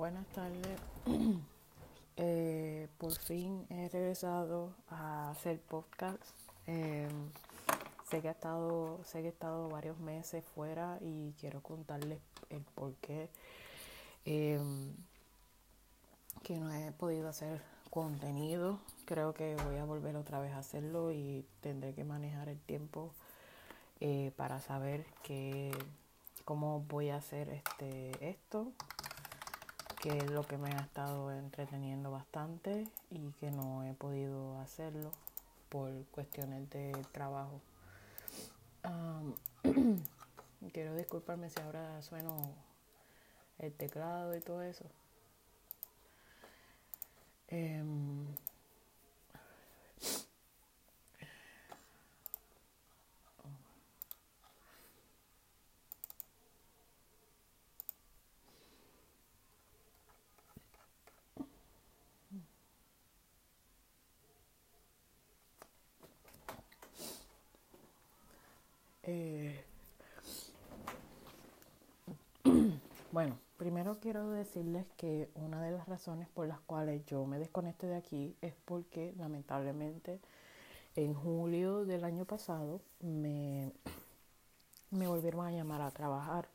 Buenas tardes. Eh, por fin he regresado a hacer podcast. Eh, sé que he estado, sé que he estado varios meses fuera y quiero contarles el por qué eh, que no he podido hacer contenido. Creo que voy a volver otra vez a hacerlo y tendré que manejar el tiempo para saber que, cómo voy a hacer este esto que es lo que me ha estado entreteniendo bastante y que no he podido hacerlo por cuestiones de trabajo. quiero disculparme si ahora sueno el teclado y todo eso. Em, Eh, bueno, primero quiero decirles que una de las razones por las cuales yo me desconecté de aquí es porque lamentablemente en julio del año pasado me, me volvieron a llamar a trabajar.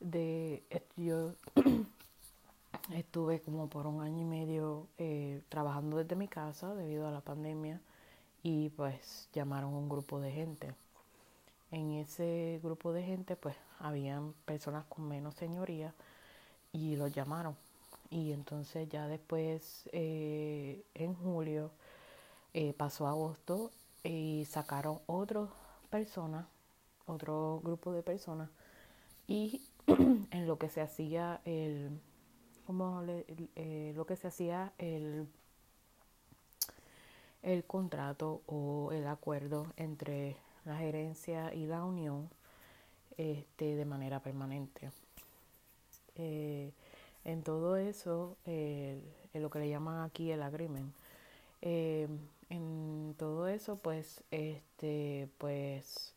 De, yo estuve como por un año y medio eh, trabajando desde mi casa debido a la pandemia y pues llamaron un grupo de gente en ese grupo de gente pues habían personas con menos señoría y los llamaron. Y entonces ya después eh, en julio eh, pasó agosto y sacaron otras personas otro grupo de personas y en lo que se hacía el como eh, lo que se hacía el el contrato o el acuerdo entre la gerencia y la unión este, de manera permanente. Eh, en todo eso, en lo que le llaman aquí el agreement, eh, en todo eso, pues, este, pues,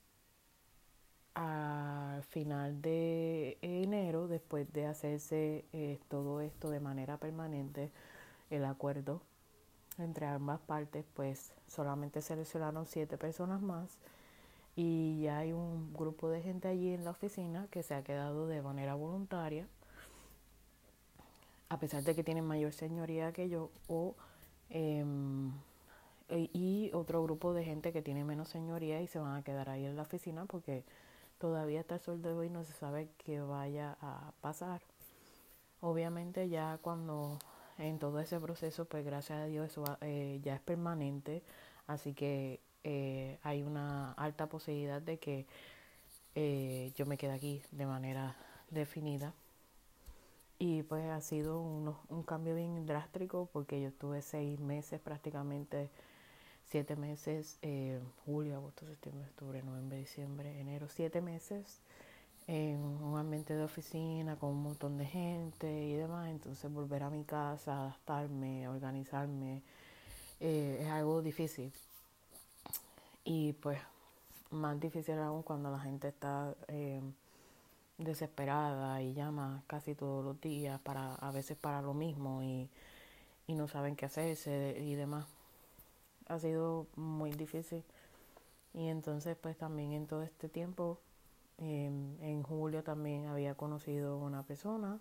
al final de enero, después de hacerse eh, todo esto de manera permanente, el acuerdo entre ambas partes, pues solamente seleccionaron siete personas más y ya hay un grupo de gente allí en la oficina que se ha quedado de manera voluntaria, a pesar de que tienen mayor señoría que yo, o, em, y otro grupo de gente que tiene menos señoría y se van a quedar ahí en la oficina porque todavía hasta el sol de hoy no se sabe qué vaya a pasar. Obviamente ya cuando en todo ese proceso, pues gracias a Dios eso eh, ya es permanente, así que eh, hay una alta posibilidad de que eh, yo me quede aquí de manera definida. Y pues ha sido un, cambio bien drástico porque yo estuve seis meses prácticamente, siete meses, eh, julio, agosto, septiembre, octubre, noviembre, diciembre, enero, siete meses en un ambiente de oficina con un montón de gente y demás. Entonces volver a mi casa, adaptarme, organizarme, es algo difícil y pues más difícil aún cuando la gente está eh, desesperada y llama casi todos los días para a veces para lo mismo y, no saben qué hacerse y demás. Ha sido muy difícil y entonces pues también en todo este tiempo em, en julio también había conocido una persona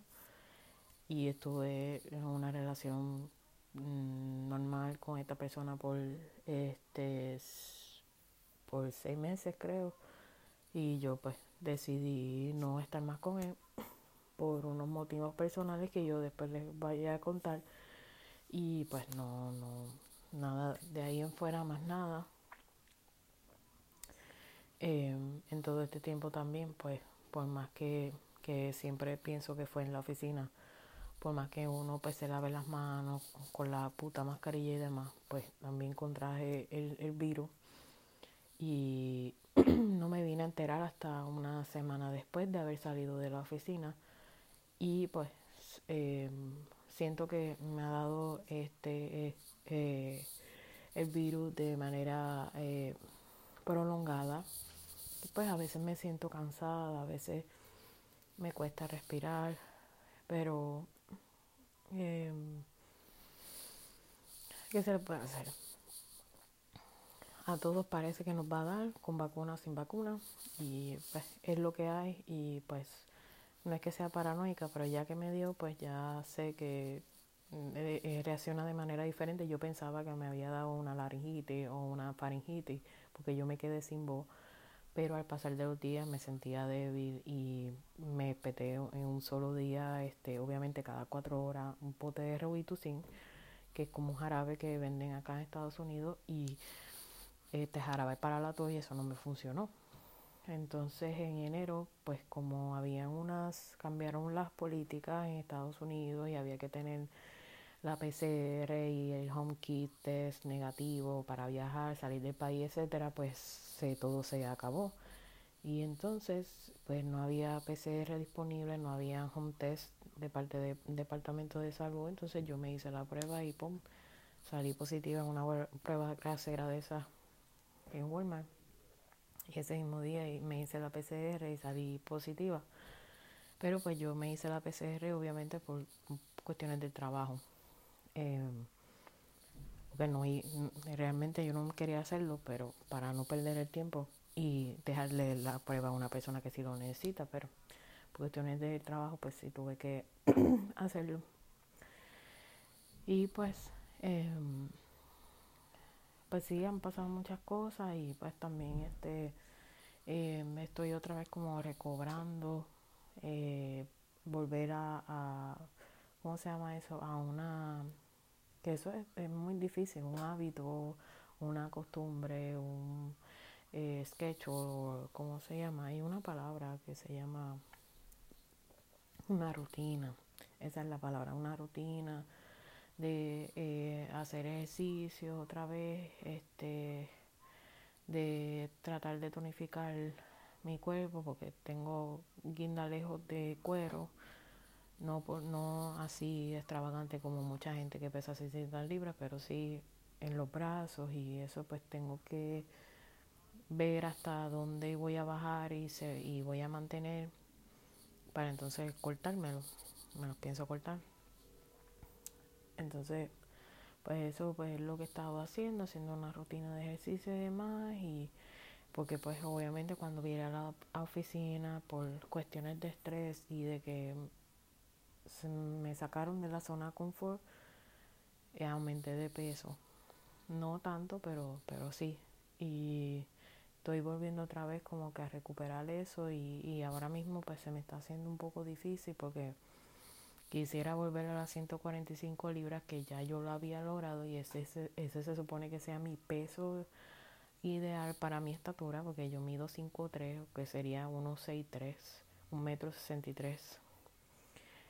y estuve en una relación mm, normal con esta persona por este por seis meses creo. Y yo pues decidí no estar más con él por unos motivos personales que yo después les vaya a contar. Y pues no no nada de ahí en fuera más nada. Em, en todo este tiempo también pues por más que, que siempre pienso que fue en la oficina por más que uno pues se lave las manos con la puta mascarilla y demás pues también contraje el, el virus y no me vine a enterar hasta una semana después de haber salido de la oficina y pues em, siento que me ha dado este eh, el virus de manera eh, prolongada pues a veces me siento cansada a veces me cuesta respirar pero Eh, ¿Qué se le puede hacer? A todos parece que nos va a dar, con vacuna o sin vacuna, y pues es lo que hay, y pues no es que sea paranoica, pero ya que me dio, pues ya sé que eh, eh, reacciona de manera diferente. Yo pensaba que me había dado una laringitis o una faringitis, porque yo me quedé sin voz, pero al pasar de los días me sentía débil y me peté en un solo día, este, obviamente cada cuatro horas, un pote de Robitussin que es como un jarabe que venden acá en Estados Unidos y este jarabe para la tos y eso no me funcionó. Entonces en enero, pues como habían unas, cambiaron las políticas en Estados Unidos y había que tener la PCR y el home kit test negativo para viajar, salir del país, etcétera, pues se, todo se acabó. Y entonces, pues no había PCR disponible, no había home test de parte del Departamento de Salud. Entonces yo me hice la prueba y pum, salí positiva en una prueba casera de esa en Walmart. Y ese mismo día me hice la PCR y salí positiva. Pero pues yo me hice la PCR obviamente por cuestiones de trabajo. Eh, porque no, realmente yo no quería hacerlo, pero para no perder el tiempo y dejarle la prueba a una persona que sí lo necesita, pero cuestiones de trabajo, pues sí tuve que hacerlo. Y pues, em, pues sí, han pasado muchas cosas y pues también este, eh, estoy otra vez como recobrando, eh, volver a, a, ¿cómo se llama eso? A una, que eso es, es muy difícil, un hábito, una costumbre, un eh, sketch o cómo se llama, hay una palabra que se llama una rutina, esa es la palabra, una rutina de eh, hacer ejercicio otra vez, este, de tratar de tonificar mi cuerpo porque tengo guindalejos de cuero, no por, no así extravagante como mucha gente que pesa 600 libras, pero sí en los brazos y eso pues tengo que ver hasta dónde voy a bajar y, se, y voy a mantener para entonces cortármelo. Me los pienso cortar. Entonces, pues eso pues es lo que he estado haciendo, haciendo una rutina de ejercicio y demás. Y porque pues obviamente cuando viene a la oficina por cuestiones de estrés y de que se me sacaron de la zona de confort, eh, aumenté de peso. No tanto, pero, pero sí. Y estoy volviendo otra vez como que a recuperar eso y, y ahora mismo pues se me está haciendo un poco difícil porque quisiera volver a las 145 libras que ya yo lo había logrado y ese, ese, ese se supone que sea mi peso ideal para mi estatura porque yo mido 5'3 que sería 1'63 un metro 63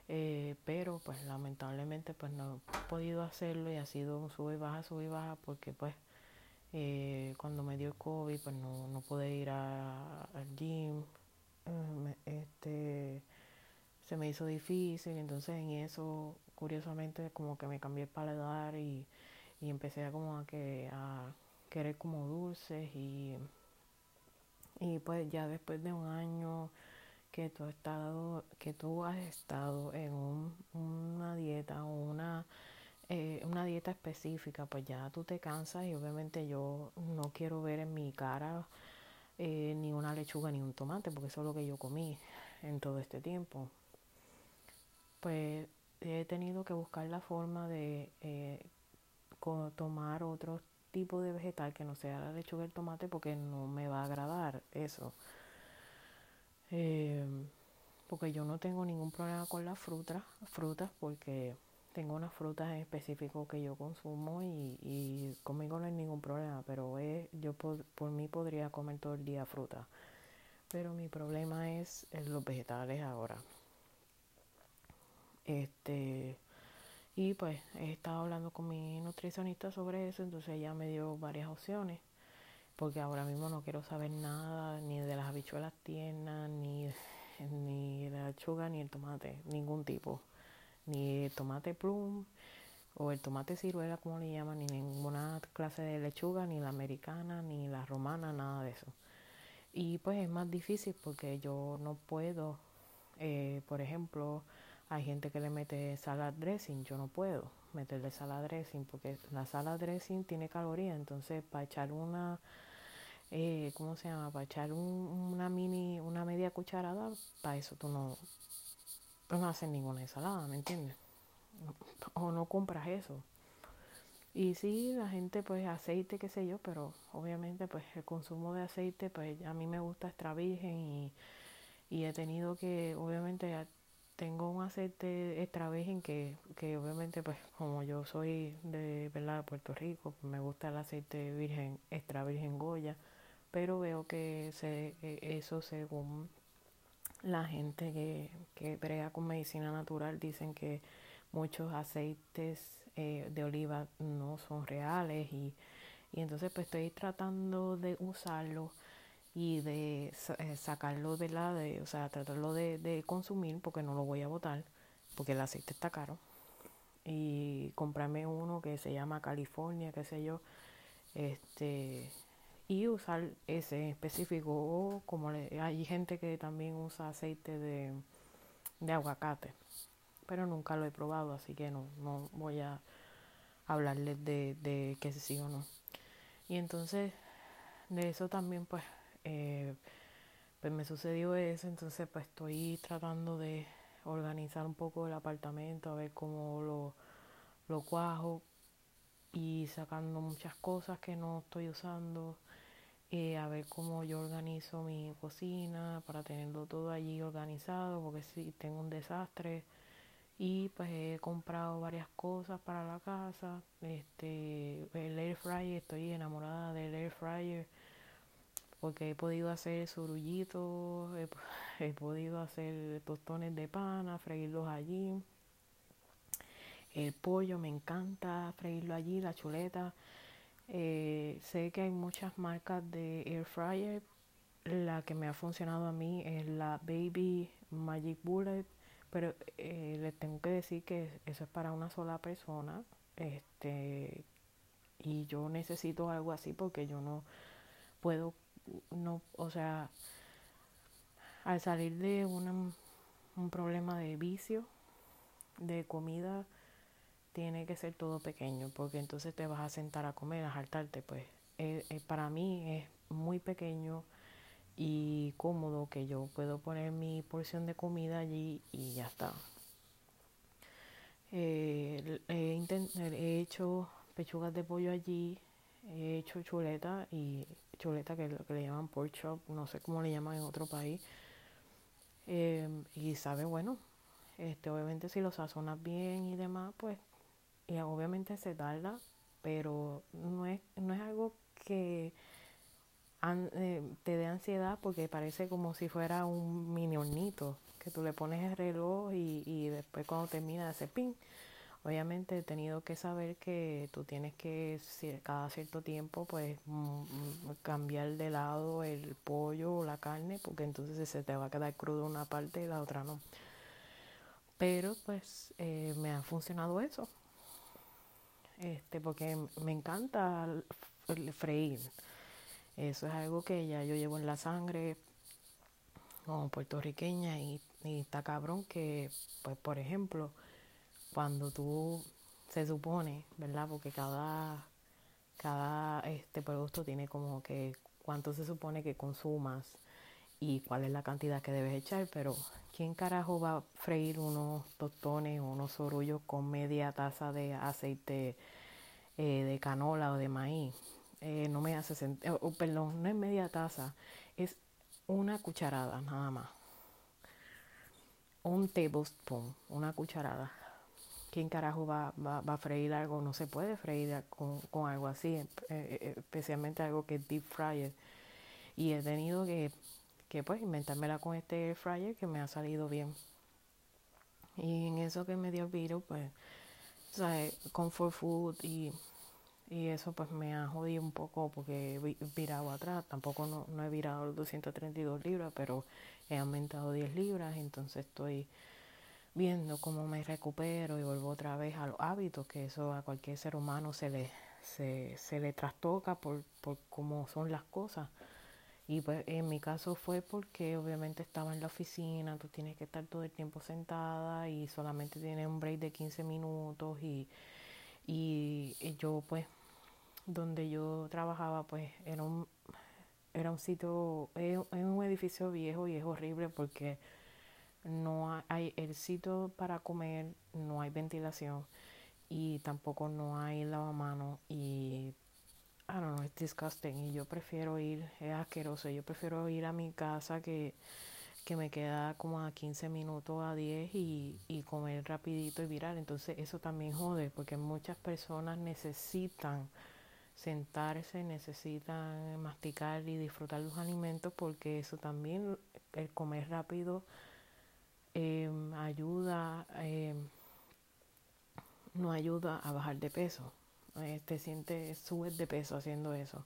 eh, pero pues lamentablemente pues no he podido hacerlo y ha sido un sube y baja sube y baja porque pues eh, cuando me dio COVID, pues no, no pude ir al gym. Eh, este, se me hizo difícil, entonces en eso, curiosamente, como que me cambié el paladar y, y empecé a como a, que, a querer como dulces y, y pues ya después de un año que tú, has estado, que tú has estado en un, una dieta una eh, una dieta específica, pues ya tú te cansas y obviamente yo no quiero ver en mi cara eh, ni una lechuga ni un tomate, porque eso es lo que yo comí en todo este tiempo. Pues he tenido que buscar la forma de eh, tomar otro tipo de vegetal que no sea la lechuga y el tomate porque no me va a agradar eso. porque yo no tengo ningún problema con las frutas, frutas porque tengo unas frutas en específico que yo consumo y, conmigo no hay ningún problema, pero yo por, mí podría comer todo el día fruta. Pero mi problema es, los vegetales ahora. Este, y pues he estado hablando con mi nutricionista sobre eso, entonces ella me dio varias opciones, porque ahora mismo no quiero saber nada ni de las habichuelas tiernas, ni, ni la lechuga, ni el tomate, ningún tipo ni el tomate plum o el tomate ciruela, como le llaman, ni ninguna clase de lechuga, ni la americana, ni la romana, nada de eso. Y pues es más difícil porque yo no puedo, eh, por ejemplo, Hay gente que le mete salad dressing, yo no puedo meterle salad dressing porque la salad dressing tiene calorías, entonces para echar una, eh, ¿cómo se llama? Para echar una mini, una media cucharada, para eso tú no, no haces ninguna ensalada, ¿me entiendes? O no compras eso. Y sí, la gente pues aceite, qué sé yo, pero obviamente pues el consumo de aceite, pues a mí me gusta extra virgen y he tenido que, obviamente tengo un aceite extra virgen que, que obviamente pues como yo soy de verdad Puerto Rico, pues, me gusta el aceite virgen, extra virgen Goya, pero veo que se, e, eso según la gente que, que brega con medicina natural dicen que muchos aceites eh, de oliva no son reales y, y, entonces pues estoy tratando de usarlo y de eh, sacarlo de la de, o sea, tratarlo de, de consumir porque no lo voy a botar porque el aceite está caro y comprarme uno que se llama California, qué sé yo, este y usar ese específico o como le, hay gente que también usa aceite de, de aguacate pero nunca lo he probado, así que no, no voy a hablarles de, de que sí o no. Y entonces, de eso también, pues, eh, pues me sucedió eso, entonces pues estoy tratando de organizar un poco el apartamento, a ver cómo lo, lo cuajo y sacando muchas cosas que no estoy usando, eh, a ver cómo yo organizo mi cocina para tenerlo todo allí organizado, porque si tengo un desastre. Y pues he comprado varias cosas para la casa este el air fryer estoy enamorada del air fryer porque he podido hacer surullitos he, podido hacer tostones de pana freírlos allí el pollo me encanta freírlo allí la chuleta eh, sé que hay muchas marcas de air fryer la que me ha funcionado a mí es la baby magic bullet pero eh, les tengo que decir que eso es para una sola persona. Este, y yo necesito algo así porque yo no puedo, no, o sea, al salir de un problema de vicio, de comida, tiene que ser todo pequeño, porque entonces te vas a sentar a comer, a saltarte, pues eh, eh, para mí es muy pequeño y cómodo que yo puedo poner mi porción de comida allí y ya está. Eh, he, hecho pechugas de pollo allí, he hecho chuleta y chuleta que, que le llaman pork chop, no sé cómo le llaman en otro país. Em, y sabe bueno, este obviamente si lo sazonas bien y demás, pues y obviamente se tarda, pero no es, no es algo que eh, te dé ansiedad porque parece como si fuera un mini hornito que tú le pones el reloj y, y después cuando termina ese pin obviamente he tenido que saber que tú tienes que cada cierto tiempo pues mm, mm, cambiar de lado el pollo o la carne porque entonces se te va a quedar crudo una parte y la otra no. Pero pues eh, me ha funcionado eso. Este porque me encanta freír. Eso es algo que ya yo llevo en la sangre como puertorriqueña y, está cabrón que, pues por ejemplo, cuando tú se supone, ¿verdad? Porque cada, cada este producto tiene como que cuánto se supone que consumas y cuál es la cantidad que debes echar, pero ¿quién carajo va a freír unos tostones o unos sorullos con media taza de aceite eh, de canola o de maíz? Eh, no me hace sentido, perdón, no es media taza, es una cucharada nada más. Un tablespoon, una cucharada. ¿Quién carajo va, va, a freír algo? No se puede freír con, con algo así, eh, eh, especialmente algo que es deep fryer. Y he tenido que, que pues inventármela con este fryer que me ha salido bien. Y en eso que me dio el virus, pues, o comfort food y y eso pues me ha jodido un poco porque he virado atrás. Tampoco no, he virado los 232 libras, pero he aumentado 10 libras. Entonces estoy viendo cómo me recupero y vuelvo otra vez a los hábitos, que eso a cualquier ser humano se le, se, se le trastoca por, por cómo son las cosas. Y pues en mi caso fue porque obviamente estaba en la oficina, tú tienes que estar todo el tiempo sentada y solamente tienes un break de 15 minutos y, y yo pues donde yo trabajaba pues era un era un sitio es, un edificio viejo y es horrible porque no hay el sitio para comer no hay ventilación y tampoco no hay lavamanos y I don't know, es disgusting y yo prefiero ir, es asqueroso, yo prefiero ir a mi casa que, que me queda como a 15 minutos a 10 y, y comer rapidito y virar. Entonces eso también jode porque muchas personas necesitan sentarse, necesitan masticar y disfrutar los alimentos porque eso también, el comer rápido eh, ayuda, eh, no ayuda a bajar de peso eh, te sientes, subes de peso haciendo eso.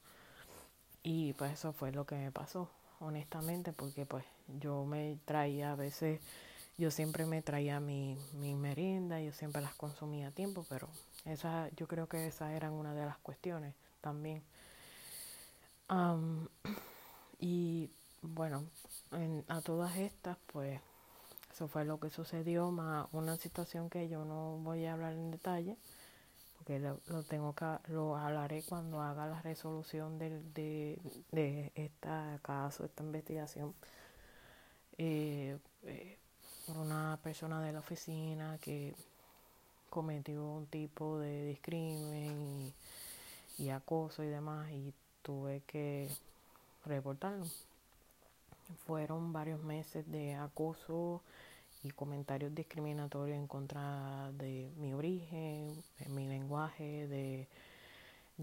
Y pues eso fue lo que me pasó, honestamente, porque pues yo me traía a veces, yo siempre me traía mi, mi merienda, yo siempre las consumía a tiempo, pero esa, yo creo que esa eran una de las cuestiones también. y bueno, a todas estas, pues eso fue lo que sucedió, más una situación que yo no voy a hablar en detalle porque lo, tengo que lo hablaré cuando haga la resolución del, de, de este caso, esta investigación, eh, eh, por una persona de la oficina que cometió un tipo de discrimen y, y acoso y demás y tuve que reportarlo. Fueron varios meses de acoso y comentarios discriminatorios en contra de mi origen, de mi lenguaje, de,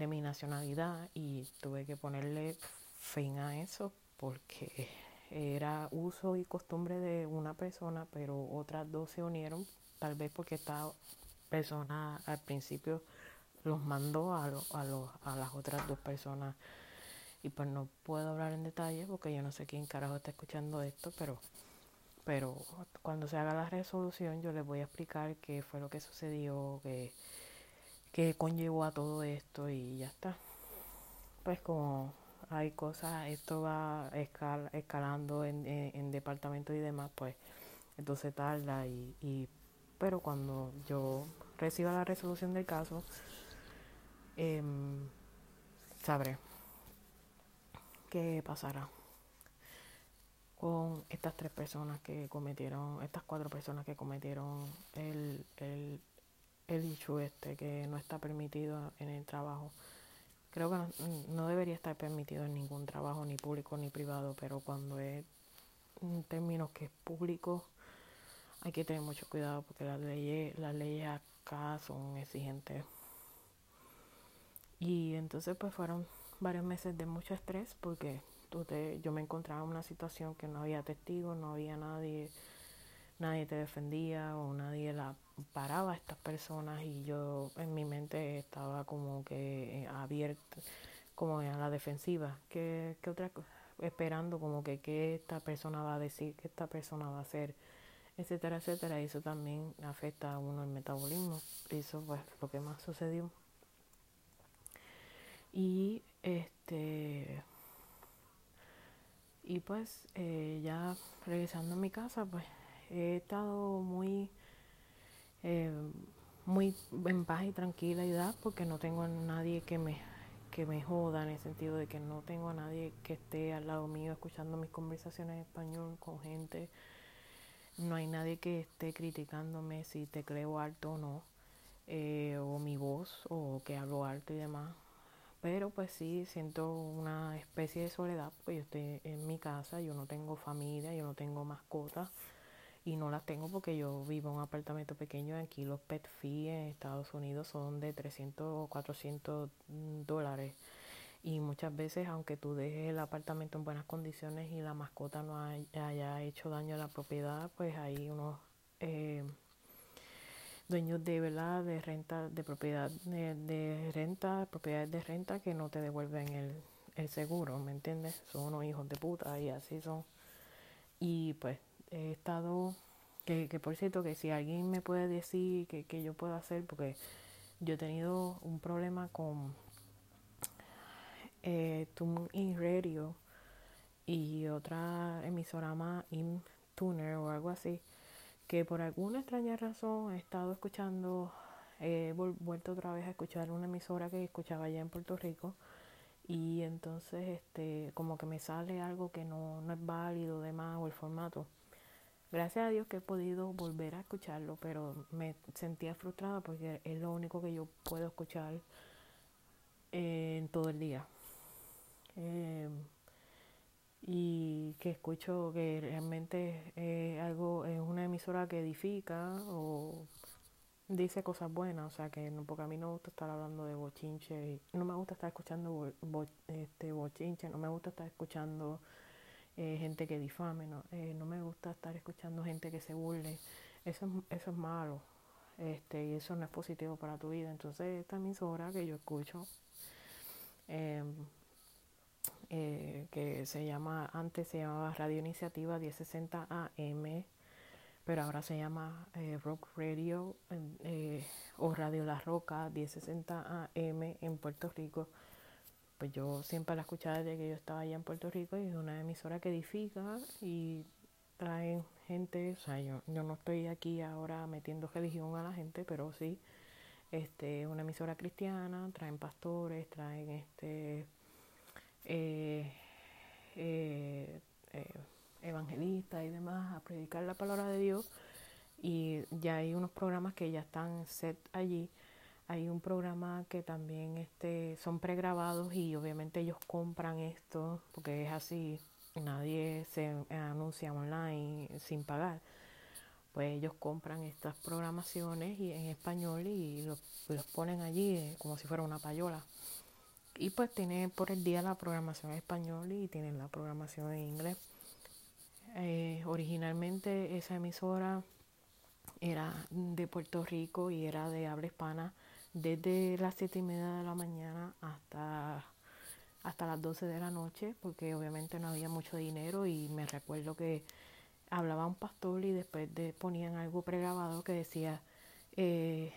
mi nacionalidad y tuve que ponerle fin a eso porque era uso y costumbre de una persona, pero otras dos se unieron, tal vez porque esta persona al principio los mandó a, a, a las otras dos personas. Y pues no puedo hablar en detalle porque yo no sé quién carajo está escuchando esto, pero pero cuando se haga la resolución yo les voy a explicar qué fue lo que sucedió, qué, qué conllevó a todo esto y ya está. Pues como hay cosas, esto va escalando en, en, departamentos y demás, pues entonces tarda y, y pero cuando yo reciba la resolución del caso, eh, sabré qué pasará con estas tres personas que cometieron, estas cuatro personas que cometieron el, el, el hecho este que no está permitido en el trabajo. Creo que no, debería estar permitido en ningún trabajo, ni público ni privado, pero cuando es en términos que es público, hay que tener mucho cuidado porque las leyes, las leyes acá son exigentes. Y entonces pues fueron varios meses de mucho estrés porque yo me encontraba en una situación que no había testigos, no había nadie, nadie te defendía o nadie la paraba a estas personas y yo en mi mente estaba como que abierta, como a la defensiva, que, que otra esperando como que qué esta persona va a decir, qué esta persona va a hacer, etcétera, etcétera, y eso también afecta a uno el metabolismo, eso fue lo que más sucedió. Y este y pues eh, ya regresando a mi casa, pues he estado muy, eh, muy en paz y tranquilidad porque no tengo a nadie que me, que me joda en el sentido de que no tengo a nadie que esté al lado mío escuchando mis conversaciones en español con gente. No hay nadie que esté criticándome si te creo alto o no, eh, o mi voz, o que hablo alto y demás. Pero pues sí, siento una especie de soledad, porque yo estoy en mi casa, yo no tengo familia, yo no tengo mascotas y no las tengo porque yo vivo en un apartamento pequeño. Aquí los pet fees en Estados Unidos son de 300 o 400 dólares. Y muchas veces, aunque tú dejes el apartamento en buenas condiciones y la mascota no haya hecho daño a la propiedad, pues hay unos... Eh, dueños de verdad de renta de propiedad de, renta propiedades de renta que no te devuelven el, el seguro me entiendes son unos hijos de puta y así son. Y pues he estado que, que por cierto que si alguien me puede decir que, que yo puedo hacer porque yo he tenido un problema con eh, in Radio y otra emisora más, Tuner o algo así, que por alguna extraña razón he estado escuchando, he vuelto otra vez a escuchar una emisora que escuchaba allá en Puerto Rico y entonces este como que me sale algo que no, no es válido demás o el formato. Gracias a Dios que he podido volver a escucharlo, pero me sentía frustrada porque es lo único que yo puedo escuchar en todo el día. Em, y que escucho que realmente es algo, es una emisora que edifica o dice cosas buenas, o sea que no, porque a mí no me gusta estar hablando de bochinche, no me gusta estar escuchando este bochinche, no me gusta estar escuchando eh, gente que difame, no, eh, no me gusta estar escuchando gente que se burle, eso, eso es malo, este, y eso no es positivo para tu vida, entonces esta emisora que yo escucho, em, eh, que se llama, antes se llamaba Radio Iniciativa 1060 AM, pero ahora se llama eh, Rock Radio eh, o Radio La Roca 1060 AM en Puerto Rico. Pues yo siempre la escuchaba desde que yo estaba allá en Puerto Rico y es una emisora que edifica y trae gente, o sea, yo, yo no estoy aquí ahora metiendo religión a la gente, pero sí, este, una emisora cristiana, traen pastores, traen este eh, eh, eh evangelistas y demás a predicar la palabra de Dios y ya hay unos programas que ya están set allí. Hay un programa que también este, son pregrabados y obviamente ellos compran esto porque es así, nadie se anuncia online sin pagar. Pues ellos compran estas programaciones y en español y los, ponen allí eh, como si fuera una payola. Y pues tiene por el día la programación en español y tienen la programación en inglés. Eh, originalmente esa emisora era de Puerto Rico y era de habla hispana desde las siete y media de la mañana hasta, hasta las 12 de la noche, porque obviamente no había mucho dinero y me recuerdo que hablaba un pastor y después de, ponían algo pregrabado que decía, eh,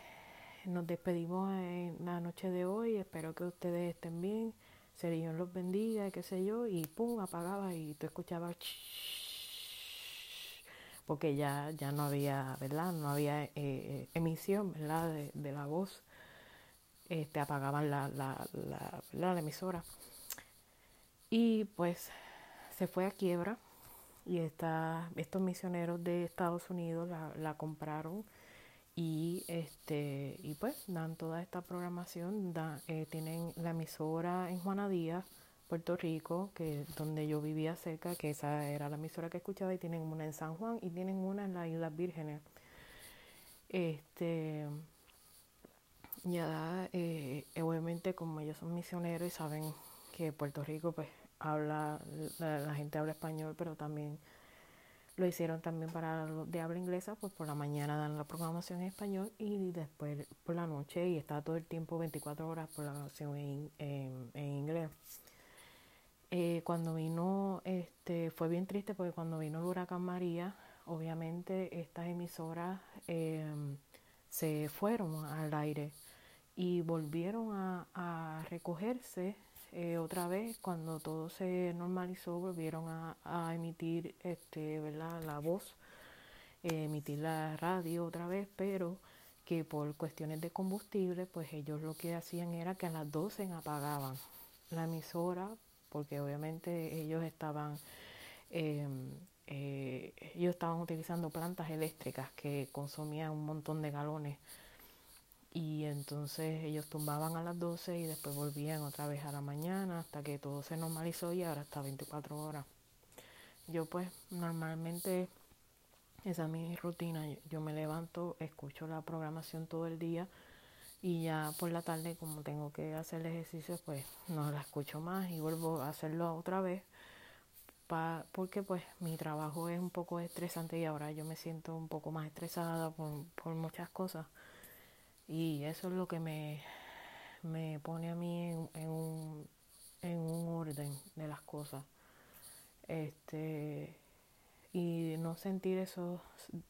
nos despedimos en la noche de hoy, espero que ustedes estén bien, se Dios los bendiga, qué sé yo, y pum, apagaba y tú escuchabas porque ya, ya no había, ¿verdad? No había eh, emisión, ¿verdad? De, la voz. Este, apagaban la, la, la, la, emisora. Y pues se fue a quiebra y esta, estos misioneros de Estados Unidos la, la compraron y este y pues dan toda esta programación da, eh, tienen la emisora en Juana Díaz Puerto Rico, que donde yo vivía cerca, que esa era la emisora que escuchaba, y tienen una en San Juan y tienen una en las Islas Vírgenes. Este, ya, eh, obviamente, como ellos son misioneros y saben que Puerto Rico, pues, habla, la, gente habla español, pero también lo hicieron también para los de habla inglesa, pues por la mañana dan la programación en español y después por la noche y está todo el tiempo 24 horas por la programación en inglés. Eh, cuando vino, este, fue bien triste porque cuando vino el huracán María, obviamente estas emisoras em, se fueron al aire y volvieron a, recogerse eh, otra vez cuando todo se normalizó, volvieron a, emitir este, ¿verdad? la voz, eh, emitir la radio otra vez, pero que por cuestiones de combustible, pues ellos lo que hacían era que a las 12 apagaban la emisora porque obviamente ellos estaban eh, ellos estaban utilizando plantas eléctricas que consumían un montón de galones y entonces ellos tumbaban a las 12 y después volvían otra vez a la mañana hasta que todo se normalizó y ahora está 24 horas. Yo pues normalmente esa es mi rutina, yo me levanto, escucho la programación todo el día y ya por la tarde como tengo que hacer el ejercicio pues no la escucho más y vuelvo a hacerlo otra vez pa, porque pues mi trabajo es un poco estresante y ahora yo me siento un poco más estresada por, por muchas cosas y eso es lo que me, me pone a mí en, en, un, en un orden de las cosas. Este y no sentir esos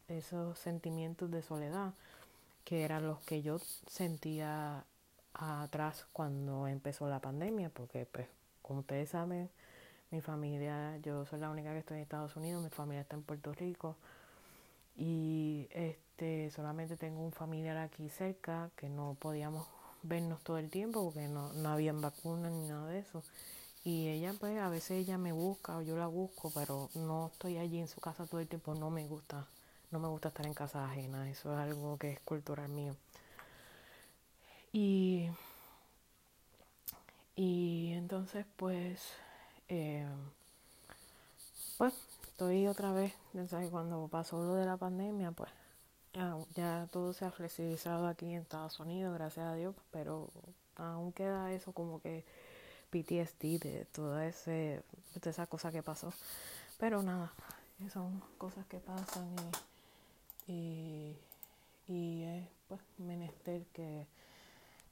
esos sentimientos de soledad que eran los que yo sentía atrás cuando empezó la pandemia, porque pues como ustedes saben, Mi familia, yo soy la única que estoy en Estados Unidos, mi familia está en Puerto Rico y este solamente tengo un familiar aquí cerca que no podíamos vernos todo el tiempo porque no, no habían vacunas ni nada de eso. Y ella pues a veces ella me busca o yo la busco, pero no estoy allí en su casa todo el tiempo, no me gusta, no me gusta estar en casa ajena, eso es algo que es cultural mío. Y, y entonces pues, eh, pues estoy otra vez, cuando pasó lo de la pandemia, pues ya, todo se ha flexibilizado aquí en Estados Unidos, gracias a Dios, pero aún queda eso como que PTSD de toda ese, de esa cosa que pasó. Pero nada, son cosas que pasan y, y, es pues menester que,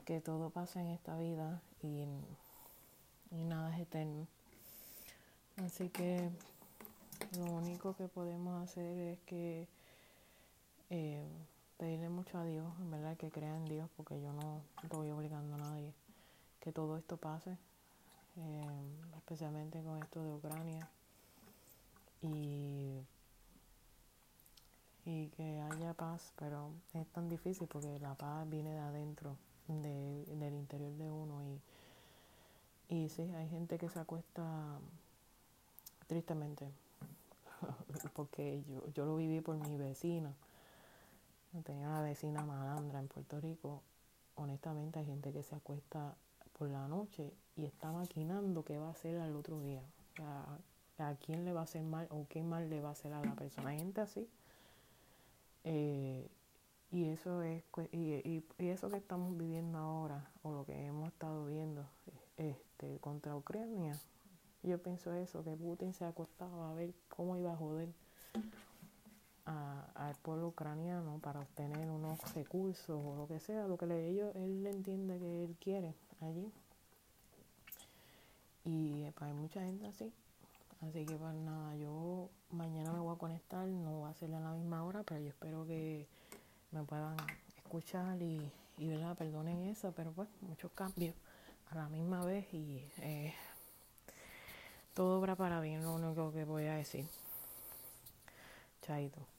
que todo pase en esta vida y, y nada es eterno. Así que lo único que podemos hacer es que eh, pedirle mucho a Dios, en verdad, que crea en Dios, porque yo no estoy obligando a nadie que todo esto pase, eh, especialmente con esto de Ucrania, y, y que haya paz, pero es tan difícil porque la paz viene de adentro, de, del interior de uno, y, y sí, hay gente que se acuesta tristemente porque yo, yo lo viví por mi vecina. Tenía una vecina malandra en Puerto Rico. Honestamente hay gente que se acuesta por la noche y está maquinando qué va a hacer al otro día. a quién le va a hacer mal o qué mal le va a hacer a la persona. Hay gente así. Eh, y eso es y, y, eso que estamos viviendo ahora o lo que hemos estado viendo este contra Ucrania yo pienso eso, que Putin se ha acostado a ver cómo iba a joder al pueblo ucraniano para obtener unos recursos o lo que sea, lo que le, ellos, él entiende que él quiere allí. Y pues, hay mucha gente así. Así que pues nada, yo mañana me voy a conectar, no va a ser a la misma hora, pero yo espero que me puedan escuchar y, y ¿verdad? perdonen eso, pero pues muchos cambios a la misma vez y eh, todo obra para bien, lo único que voy a decir. Chaito.